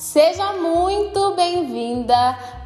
Seja muito bem-vinda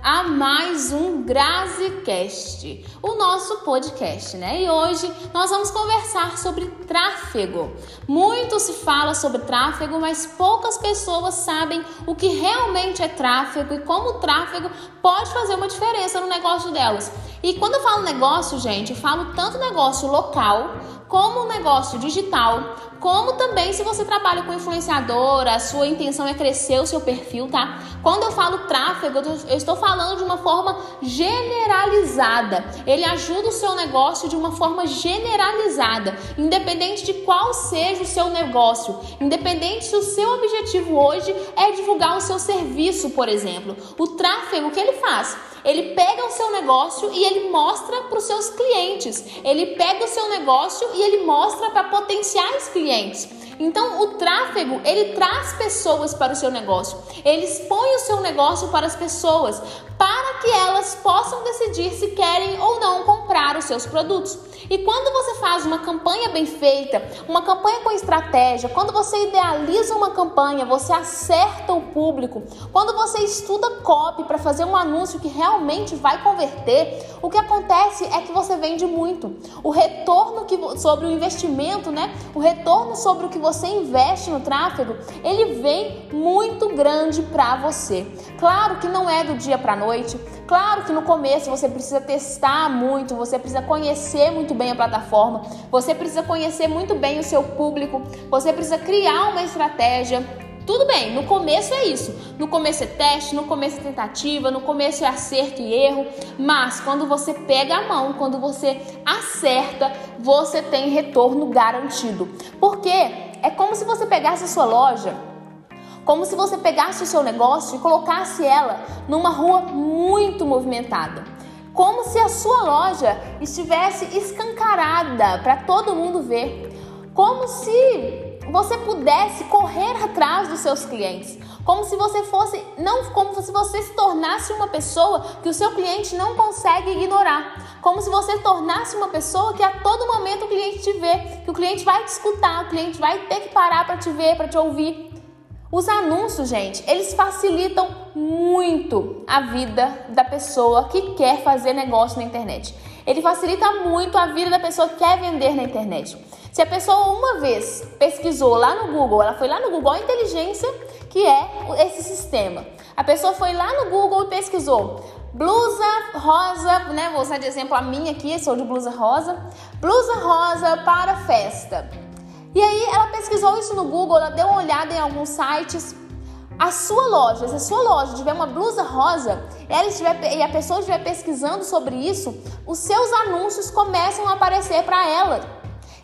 a mais um GraziCast, o nosso podcast, né? E hoje nós vamos conversar sobre tráfego. Muito se fala sobre tráfego, mas poucas pessoas sabem o que realmente é tráfego e como o tráfego pode fazer uma diferença no negócio delas. E quando eu falo negócio, gente, eu falo tanto negócio local como negócio digital, como também se você trabalha com influenciadora, a sua intenção é crescer o seu perfil, tá? Quando eu falo tráfego, eu estou falando de uma forma generalizada. Ele ajuda o seu negócio de uma forma generalizada, independente de qual seja o seu negócio, independente se o seu objetivo hoje é divulgar o seu serviço, por exemplo. O tráfego, que ele faz? Ele pega o seu negócio e ele mostra para os seus clientes. Ele pega o seu negócio e ele mostra para potenciais clientes. Então, o tráfego, ele traz pessoas para o seu negócio. Ele expõe o seu negócio para as pessoas, para que elas possam decidir se querem ou não comprar os seus produtos. E quando você faz uma campanha bem feita, uma campanha com estratégia, quando você idealiza uma campanha, você acerta o público, quando você estuda copy para fazer um anúncio que realmente vai converter, o que acontece é que você vende muito. O retorno que, sobre o investimento, né? O retorno sobre o que você investe no tráfego, ele vem muito grande para você. Claro que não é do dia para noite. Claro que no começo você precisa testar muito, você precisa conhecer muito bem a plataforma, você precisa conhecer muito bem o seu público, você precisa criar uma estratégia. Tudo bem, no começo é isso. No começo é teste, no começo é tentativa, no começo é acerto e erro. Mas quando você pega a mão, quando você acerta, você tem retorno garantido. Porque é como se você pegasse a sua loja como se você pegasse o seu negócio e colocasse ela numa rua muito movimentada. Como se a sua loja estivesse escancarada para todo mundo ver. Como se você pudesse correr atrás dos seus clientes. Como se você fosse, não como se você se tornasse uma pessoa que o seu cliente não consegue ignorar. Como se você tornasse uma pessoa que a todo momento o cliente te vê, que o cliente vai te escutar, o cliente vai ter que parar para te ver, para te ouvir. Os anúncios, gente, eles facilitam muito a vida da pessoa que quer fazer negócio na internet. Ele facilita muito a vida da pessoa que quer vender na internet. Se a pessoa uma vez pesquisou lá no Google, ela foi lá no Google, inteligência que é esse sistema. A pessoa foi lá no Google e pesquisou blusa rosa, né? Vou usar de exemplo a minha aqui, sou de blusa rosa. Blusa rosa para festa. E aí ela pesquisou isso no Google, ela deu uma olhada em alguns sites. A sua loja, se a sua loja tiver uma blusa rosa ela estiver, e a pessoa estiver pesquisando sobre isso, os seus anúncios começam a aparecer para ela.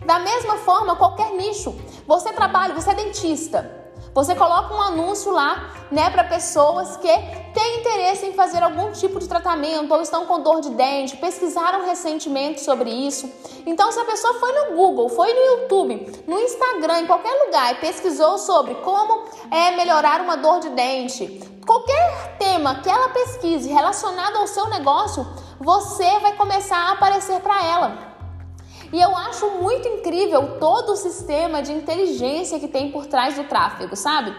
Da mesma forma, qualquer nicho. Você trabalha, você é dentista. Você coloca um anúncio lá, né, para pessoas que têm interesse em fazer algum tipo de tratamento ou estão com dor de dente, pesquisaram recentemente sobre isso. Então, se a pessoa foi no Google, foi no YouTube, no Instagram, em qualquer lugar e pesquisou sobre como é melhorar uma dor de dente, qualquer tema que ela pesquise relacionado ao seu negócio, você vai começar a aparecer para ela. E eu acho muito incrível todo o sistema de inteligência que tem por trás do tráfego, sabe?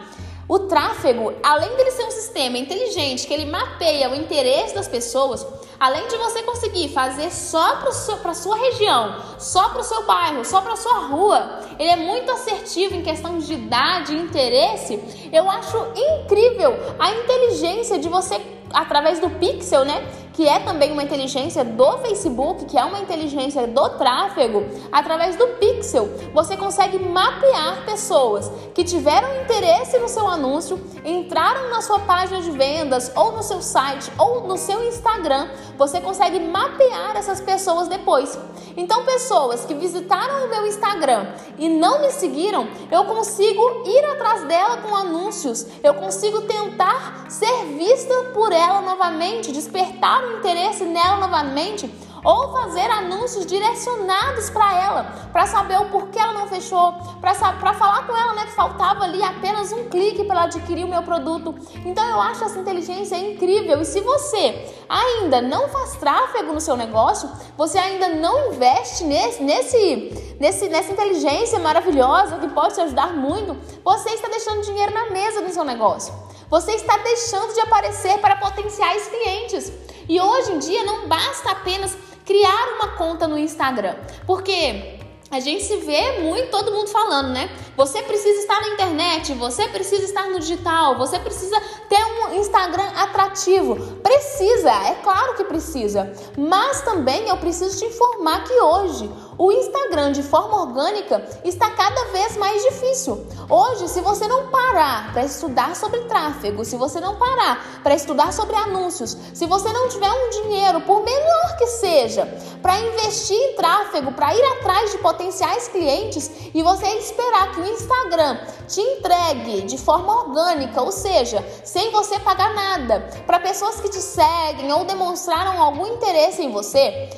O tráfego, além dele ser um sistema inteligente que ele mapeia o interesse das pessoas, além de você conseguir fazer só para sua região, só para o seu bairro, só para sua rua, ele é muito assertivo em questão de idade e interesse. Eu acho incrível a inteligência de você através do pixel, né? Que é também uma inteligência do Facebook, que é uma inteligência do tráfego, através do pixel, você consegue mapear pessoas que tiveram interesse no seu anúncio, entraram na sua página de vendas, ou no seu site, ou no seu Instagram. Você consegue mapear essas pessoas depois. Então, pessoas que visitaram o meu Instagram e não me seguiram, eu consigo ir atrás dela com anúncios, eu consigo tentar ser vista por ela novamente, despertar interesse nela novamente ou fazer anúncios direcionados para ela, para saber o porquê ela não fechou, para falar com ela, né, que faltava ali apenas um clique para ela adquirir o meu produto. Então eu acho essa inteligência incrível. E se você ainda não faz tráfego no seu negócio, você ainda não investe nesse, nesse, nesse, nessa inteligência maravilhosa que pode te ajudar muito, você está deixando dinheiro na mesa do seu negócio. Você está deixando de aparecer para potenciais clientes. E hoje em dia não basta apenas criar uma conta no Instagram, porque a gente se vê muito todo mundo falando, né? Você precisa estar na internet, você precisa estar no digital, você precisa ter um Instagram atrativo. Precisa, é claro que precisa. Mas também eu preciso te informar que hoje o Instagram de forma orgânica está cada vez mais difícil. Hoje, se você não parar para estudar sobre tráfego, se você não parar para estudar sobre anúncios, se você não tiver um dinheiro, por menor que seja, para investir em tráfego, para ir atrás de potenciais clientes e você esperar que o Instagram te entregue de forma orgânica, ou seja, sem você pagar nada, para pessoas que te seguem ou demonstraram algum interesse em você,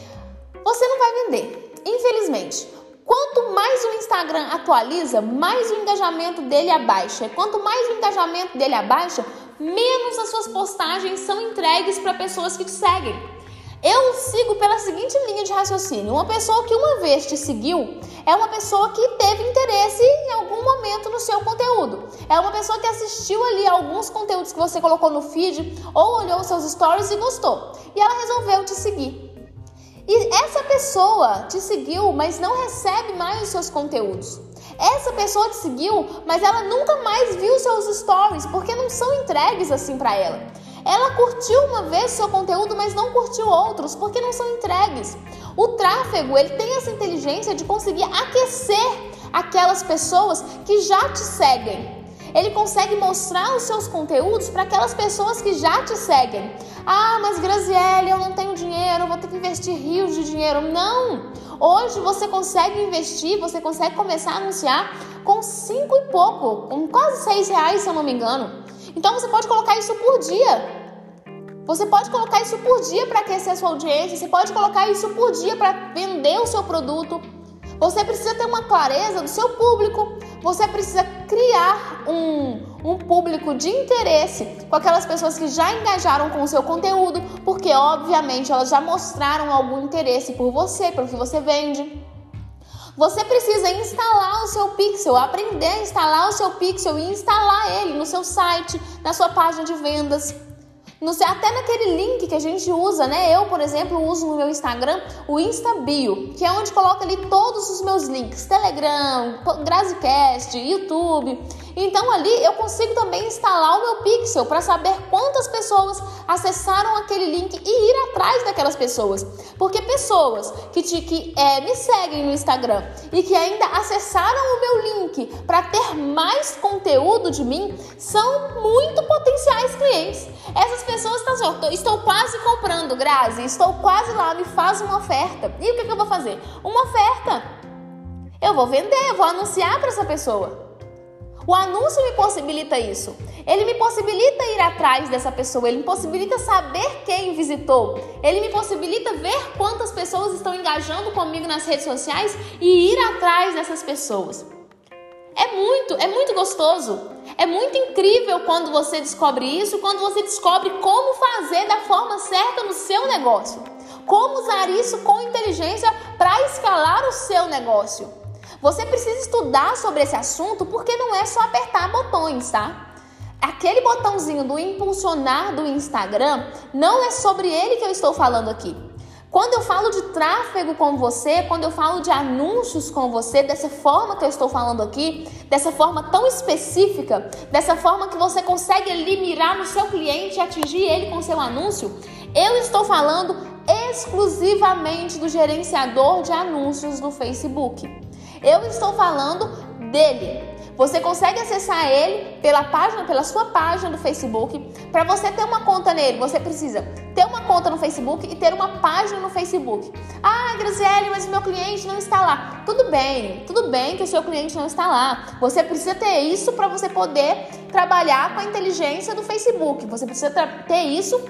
você não vai vender. Infelizmente, quanto mais o Instagram atualiza, mais o engajamento dele abaixa. Quanto mais o engajamento dele abaixa, menos as suas postagens são entregues para pessoas que te seguem. Eu sigo pela seguinte linha de raciocínio: uma pessoa que uma vez te seguiu é uma pessoa que teve interesse em algum momento no seu conteúdo. É uma pessoa que assistiu ali alguns conteúdos que você colocou no feed ou olhou seus stories e gostou. E ela resolveu te seguir. E essa pessoa te seguiu, mas não recebe mais os seus conteúdos. Essa pessoa te seguiu, mas ela nunca mais viu seus stories, porque não são entregues assim para ela. Ela curtiu uma vez seu conteúdo, mas não curtiu outros, porque não são entregues. O tráfego, ele tem essa inteligência de conseguir aquecer aquelas pessoas que já te seguem ele consegue mostrar os seus conteúdos para aquelas pessoas que já te seguem. Ah, mas Graziele, eu não tenho dinheiro, eu vou ter que investir rios de dinheiro. Não! Hoje você consegue investir, você consegue começar a anunciar com cinco e pouco, com quase seis reais, se eu não me engano. Então você pode colocar isso por dia. Você pode colocar isso por dia para aquecer a sua audiência, você pode colocar isso por dia para vender o seu produto. Você precisa ter uma clareza do seu público. Você precisa criar um, um público de interesse com aquelas pessoas que já engajaram com o seu conteúdo, porque obviamente elas já mostraram algum interesse por você, pelo que você vende. Você precisa instalar o seu pixel, aprender a instalar o seu pixel e instalar ele no seu site, na sua página de vendas. No, até naquele link que a gente usa, né? Eu, por exemplo, uso no meu Instagram o InstaBio, que é onde coloco ali todos os meus links: Telegram, Grazicast, YouTube. Então ali eu consigo também instalar o meu pixel para saber quantas pessoas acessaram aquele link e ir atrás daquelas pessoas. Porque pessoas que, te, que é, me seguem no Instagram e que ainda acessaram o meu link para ter mais conteúdo de mim são muito potenciais clientes. Essas pessoas estão assim, estou quase comprando, Grazi, estou quase lá, me faz uma oferta. E o que, que eu vou fazer? Uma oferta. Eu vou vender, eu vou anunciar para essa pessoa. O anúncio me possibilita isso. Ele me possibilita ir atrás dessa pessoa, ele me possibilita saber quem visitou, ele me possibilita ver quantas pessoas estão engajando comigo nas redes sociais e ir atrás dessas pessoas. É muito, é muito gostoso. É muito incrível quando você descobre isso, quando você descobre como fazer da forma certa no seu negócio. Como usar isso com inteligência para escalar o seu negócio. Você precisa estudar sobre esse assunto porque não é só apertar botões, tá? Aquele botãozinho do impulsionar do Instagram, não é sobre ele que eu estou falando aqui. Quando eu falo de tráfego com você, quando eu falo de anúncios com você, dessa forma que eu estou falando aqui, dessa forma tão específica, dessa forma que você consegue ali mirar no seu cliente e atingir ele com seu anúncio, eu estou falando exclusivamente do gerenciador de anúncios do Facebook. Eu estou falando dele. Você consegue acessar ele pela página, pela sua página do Facebook. Para você ter uma conta nele, você precisa ter uma conta no Facebook e ter uma página no Facebook. Ah, Graziele, mas meu cliente não está lá. Tudo bem, tudo bem que o seu cliente não está lá. Você precisa ter isso para você poder trabalhar com a inteligência do Facebook. Você precisa ter isso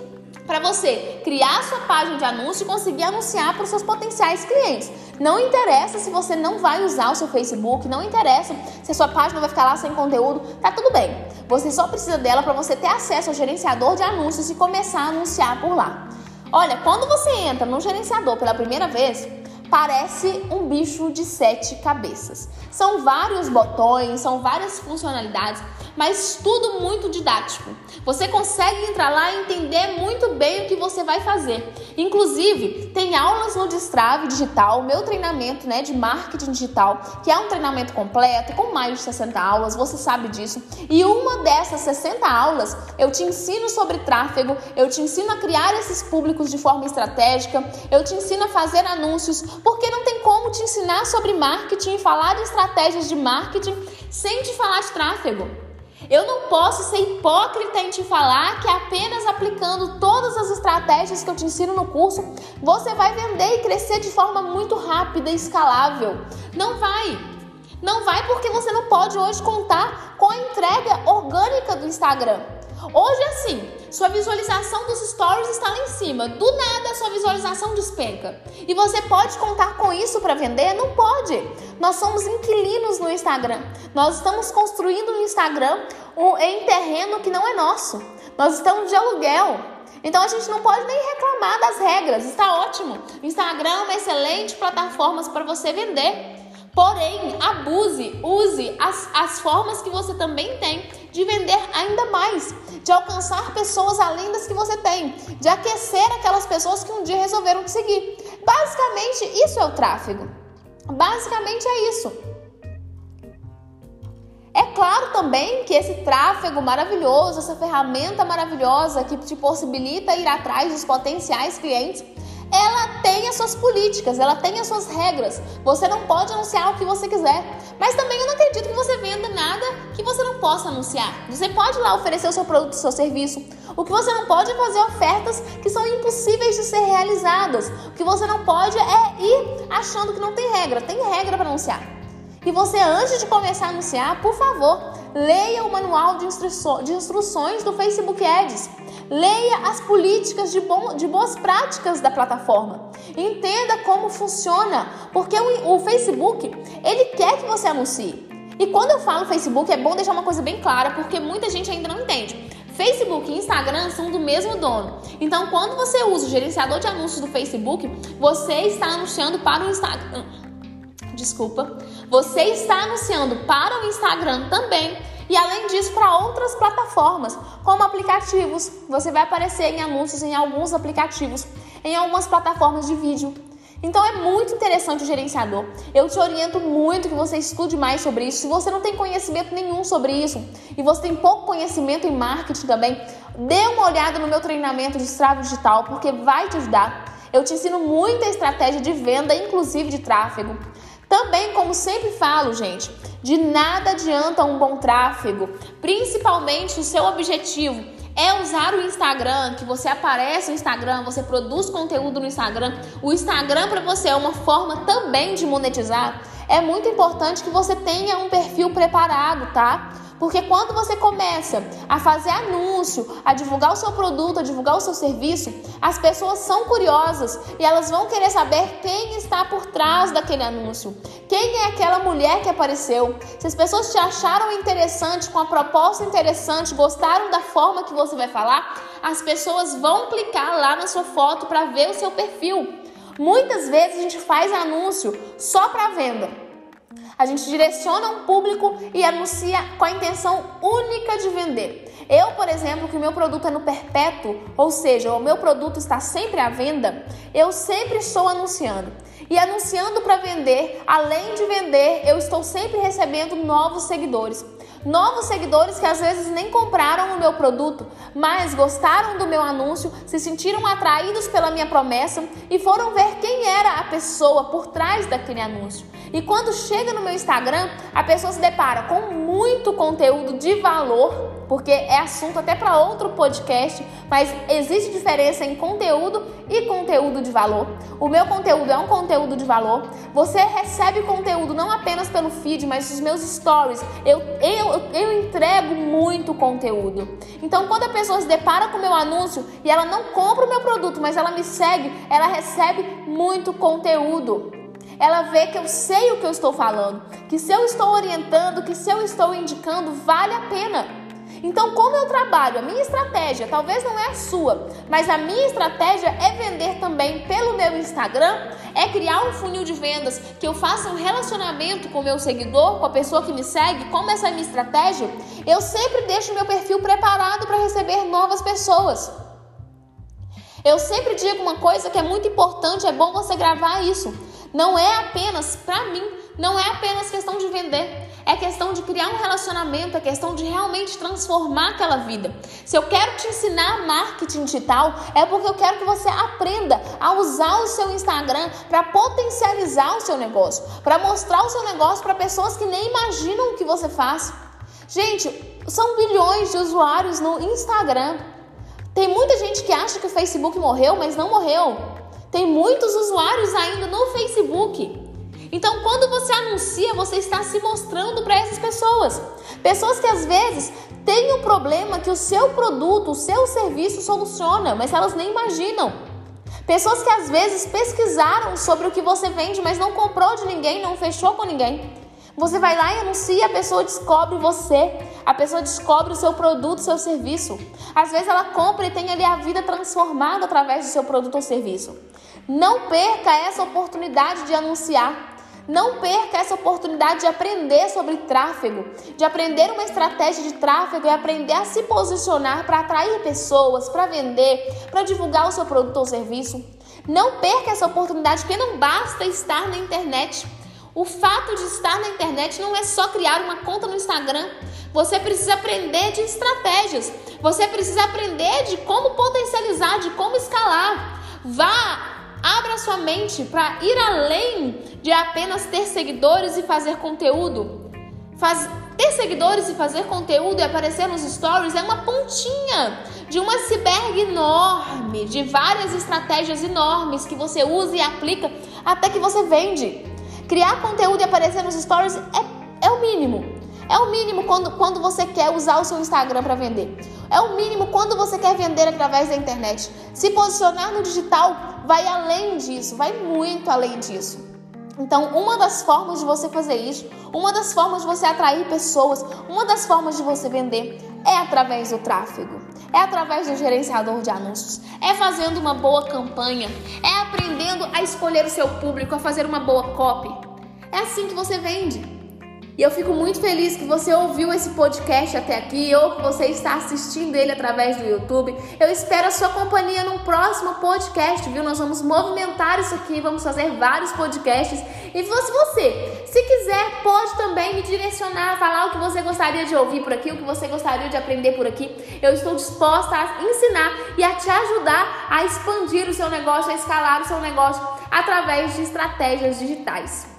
para você criar sua página de anúncio e conseguir anunciar para os seus potenciais clientes. Não interessa se você não vai usar o seu Facebook, não interessa se a sua página vai ficar lá sem conteúdo, tá tudo bem. Você só precisa dela para você ter acesso ao gerenciador de anúncios e começar a anunciar por lá. Olha, quando você entra no gerenciador pela primeira vez, parece um bicho de sete cabeças. São vários botões, são várias funcionalidades, mas tudo muito didático. Você consegue entrar lá e entender muito bem o que você vai fazer. Inclusive, tem aulas no Destrave Digital, meu treinamento né, de marketing digital, que é um treinamento completo, com mais de 60 aulas, você sabe disso. E uma dessas 60 aulas, eu te ensino sobre tráfego, eu te ensino a criar esses públicos de forma estratégica, eu te ensino a fazer anúncios, porque não tem como te ensinar sobre marketing e falar de estratégias de marketing sem te falar de tráfego. Eu não posso ser hipócrita em te falar que apenas aplicando todas as estratégias que eu te ensino no curso, você vai vender e crescer de forma muito rápida e escalável. Não vai. Não vai porque você não pode hoje contar com a entrega orgânica do Instagram. Hoje assim, sua visualização dos stories está lá em cima. Do nada, sua visualização despenca. E você pode contar com isso para vender? Não pode. Nós somos inquilinos no Instagram. Nós estamos construindo Instagram um, em terreno que não é nosso. Nós estamos de aluguel. Então a gente não pode nem reclamar das regras. Está ótimo. Instagram é uma excelente plataforma para você vender. Porém, abuse, use as, as formas que você também tem de vender ainda mais, de alcançar pessoas além das que você tem, de aquecer aquelas pessoas que um dia resolveram te seguir. Basicamente, isso é o tráfego. Basicamente é isso. É claro também que esse tráfego maravilhoso, essa ferramenta maravilhosa que te possibilita ir atrás dos potenciais clientes, ela tem as suas políticas, ela tem as suas regras. Você não pode anunciar o que você quiser. Mas também eu não acredito que você venda nada que você não possa anunciar. Você pode lá oferecer o seu produto, o seu serviço. O que você não pode é fazer ofertas que são impossíveis de ser realizadas. O que você não pode é ir achando que não tem regra. Tem regra para anunciar. E você, antes de começar a anunciar, por favor, leia o manual de, de instruções do Facebook Ads. Leia as políticas de, bom, de boas práticas da plataforma. Entenda como funciona, porque o, o Facebook ele quer que você anuncie. E quando eu falo Facebook, é bom deixar uma coisa bem clara, porque muita gente ainda não entende. Facebook e Instagram são do mesmo dono. Então, quando você usa o gerenciador de anúncios do Facebook, você está anunciando para o Instagram. Desculpa. Você está anunciando para o Instagram também e além disso, para outras plataformas, como aplicativos. Você vai aparecer em anúncios em alguns aplicativos, em algumas plataformas de vídeo. Então é muito interessante o gerenciador. Eu te oriento muito que você estude mais sobre isso. Se você não tem conhecimento nenhum sobre isso e você tem pouco conhecimento em marketing também, dê uma olhada no meu treinamento de Strava Digital, porque vai te ajudar. Eu te ensino muita estratégia de venda, inclusive de tráfego. Também, como sempre falo, gente, de nada adianta um bom tráfego, principalmente se o seu objetivo é usar o Instagram, que você aparece no Instagram, você produz conteúdo no Instagram. O Instagram para você é uma forma também de monetizar. É muito importante que você tenha um perfil preparado, tá? Porque quando você começa a fazer anúncio, a divulgar o seu produto, a divulgar o seu serviço, as pessoas são curiosas e elas vão querer saber quem está por trás daquele anúncio. Quem é aquela mulher que apareceu? Se as pessoas te acharam interessante, com a proposta interessante, gostaram da forma que você vai falar, as pessoas vão clicar lá na sua foto para ver o seu perfil. Muitas vezes a gente faz anúncio só para venda. A gente direciona um público e anuncia com a intenção única de vender. Eu, por exemplo, que o meu produto é no perpétuo, ou seja, o meu produto está sempre à venda, eu sempre estou anunciando. E anunciando para vender, além de vender, eu estou sempre recebendo novos seguidores. Novos seguidores que às vezes nem compraram o meu produto, mas gostaram do meu anúncio, se sentiram atraídos pela minha promessa e foram ver quem era a pessoa por trás daquele anúncio. E quando chega no meu Instagram, a pessoa se depara com muito conteúdo de valor porque é assunto até para outro podcast, mas existe diferença em conteúdo e conteúdo de valor. O meu conteúdo é um conteúdo de valor. Você recebe conteúdo não apenas pelo feed, mas os meus stories. Eu, eu, eu entrego muito conteúdo. Então, quando a pessoa se depara com o meu anúncio e ela não compra o meu produto, mas ela me segue, ela recebe muito conteúdo ela vê que eu sei o que eu estou falando, que se eu estou orientando, que se eu estou indicando, vale a pena. Então, como eu trabalho, a minha estratégia, talvez não é a sua, mas a minha estratégia é vender também pelo meu Instagram, é criar um funil de vendas que eu faça um relacionamento com o meu seguidor, com a pessoa que me segue, como essa é a minha estratégia, eu sempre deixo meu perfil preparado para receber novas pessoas. Eu sempre digo uma coisa que é muito importante, é bom você gravar isso. Não é apenas para mim, não é apenas questão de vender, é questão de criar um relacionamento, é questão de realmente transformar aquela vida. Se eu quero te ensinar marketing digital, é porque eu quero que você aprenda a usar o seu Instagram para potencializar o seu negócio, para mostrar o seu negócio para pessoas que nem imaginam o que você faz. Gente, são bilhões de usuários no Instagram. Tem muita gente que acha que o Facebook morreu, mas não morreu. Tem muitos usuários ainda no Facebook. Então, quando você anuncia, você está se mostrando para essas pessoas. Pessoas que às vezes têm um problema que o seu produto, o seu serviço soluciona, mas elas nem imaginam. Pessoas que às vezes pesquisaram sobre o que você vende, mas não comprou de ninguém, não fechou com ninguém. Você vai lá e anuncia, a pessoa descobre você, a pessoa descobre o seu produto, o seu serviço. Às vezes ela compra e tem ali a vida transformada através do seu produto ou serviço. Não perca essa oportunidade de anunciar. Não perca essa oportunidade de aprender sobre tráfego, de aprender uma estratégia de tráfego e aprender a se posicionar para atrair pessoas, para vender, para divulgar o seu produto ou serviço. Não perca essa oportunidade, porque não basta estar na internet. O fato de estar na internet não é só criar uma conta no Instagram. Você precisa aprender de estratégias. Você precisa aprender de como potencializar, de como escalar. Vá, abra sua mente para ir além de apenas ter seguidores e fazer conteúdo. Faz, ter seguidores e fazer conteúdo e aparecer nos stories é uma pontinha de um iceberg enorme, de várias estratégias enormes que você usa e aplica até que você vende. Criar conteúdo e aparecer nos stories é, é o mínimo. É o mínimo quando, quando você quer usar o seu Instagram para vender. É o mínimo quando você quer vender através da internet. Se posicionar no digital vai além disso, vai muito além disso. Então, uma das formas de você fazer isso, uma das formas de você atrair pessoas, uma das formas de você vender é através do tráfego, é através do gerenciador de anúncios, é fazendo uma boa campanha, é aprendendo a escolher o seu público, a fazer uma boa copy. É assim que você vende. E eu fico muito feliz que você ouviu esse podcast até aqui ou que você está assistindo ele através do YouTube. Eu espero a sua companhia num próximo podcast, viu? Nós vamos movimentar isso aqui, vamos fazer vários podcasts. E se você, se quiser, pode também me direcionar, falar o que você gostaria de ouvir por aqui, o que você gostaria de aprender por aqui. Eu estou disposta a ensinar e a te ajudar a expandir o seu negócio, a escalar o seu negócio através de estratégias digitais.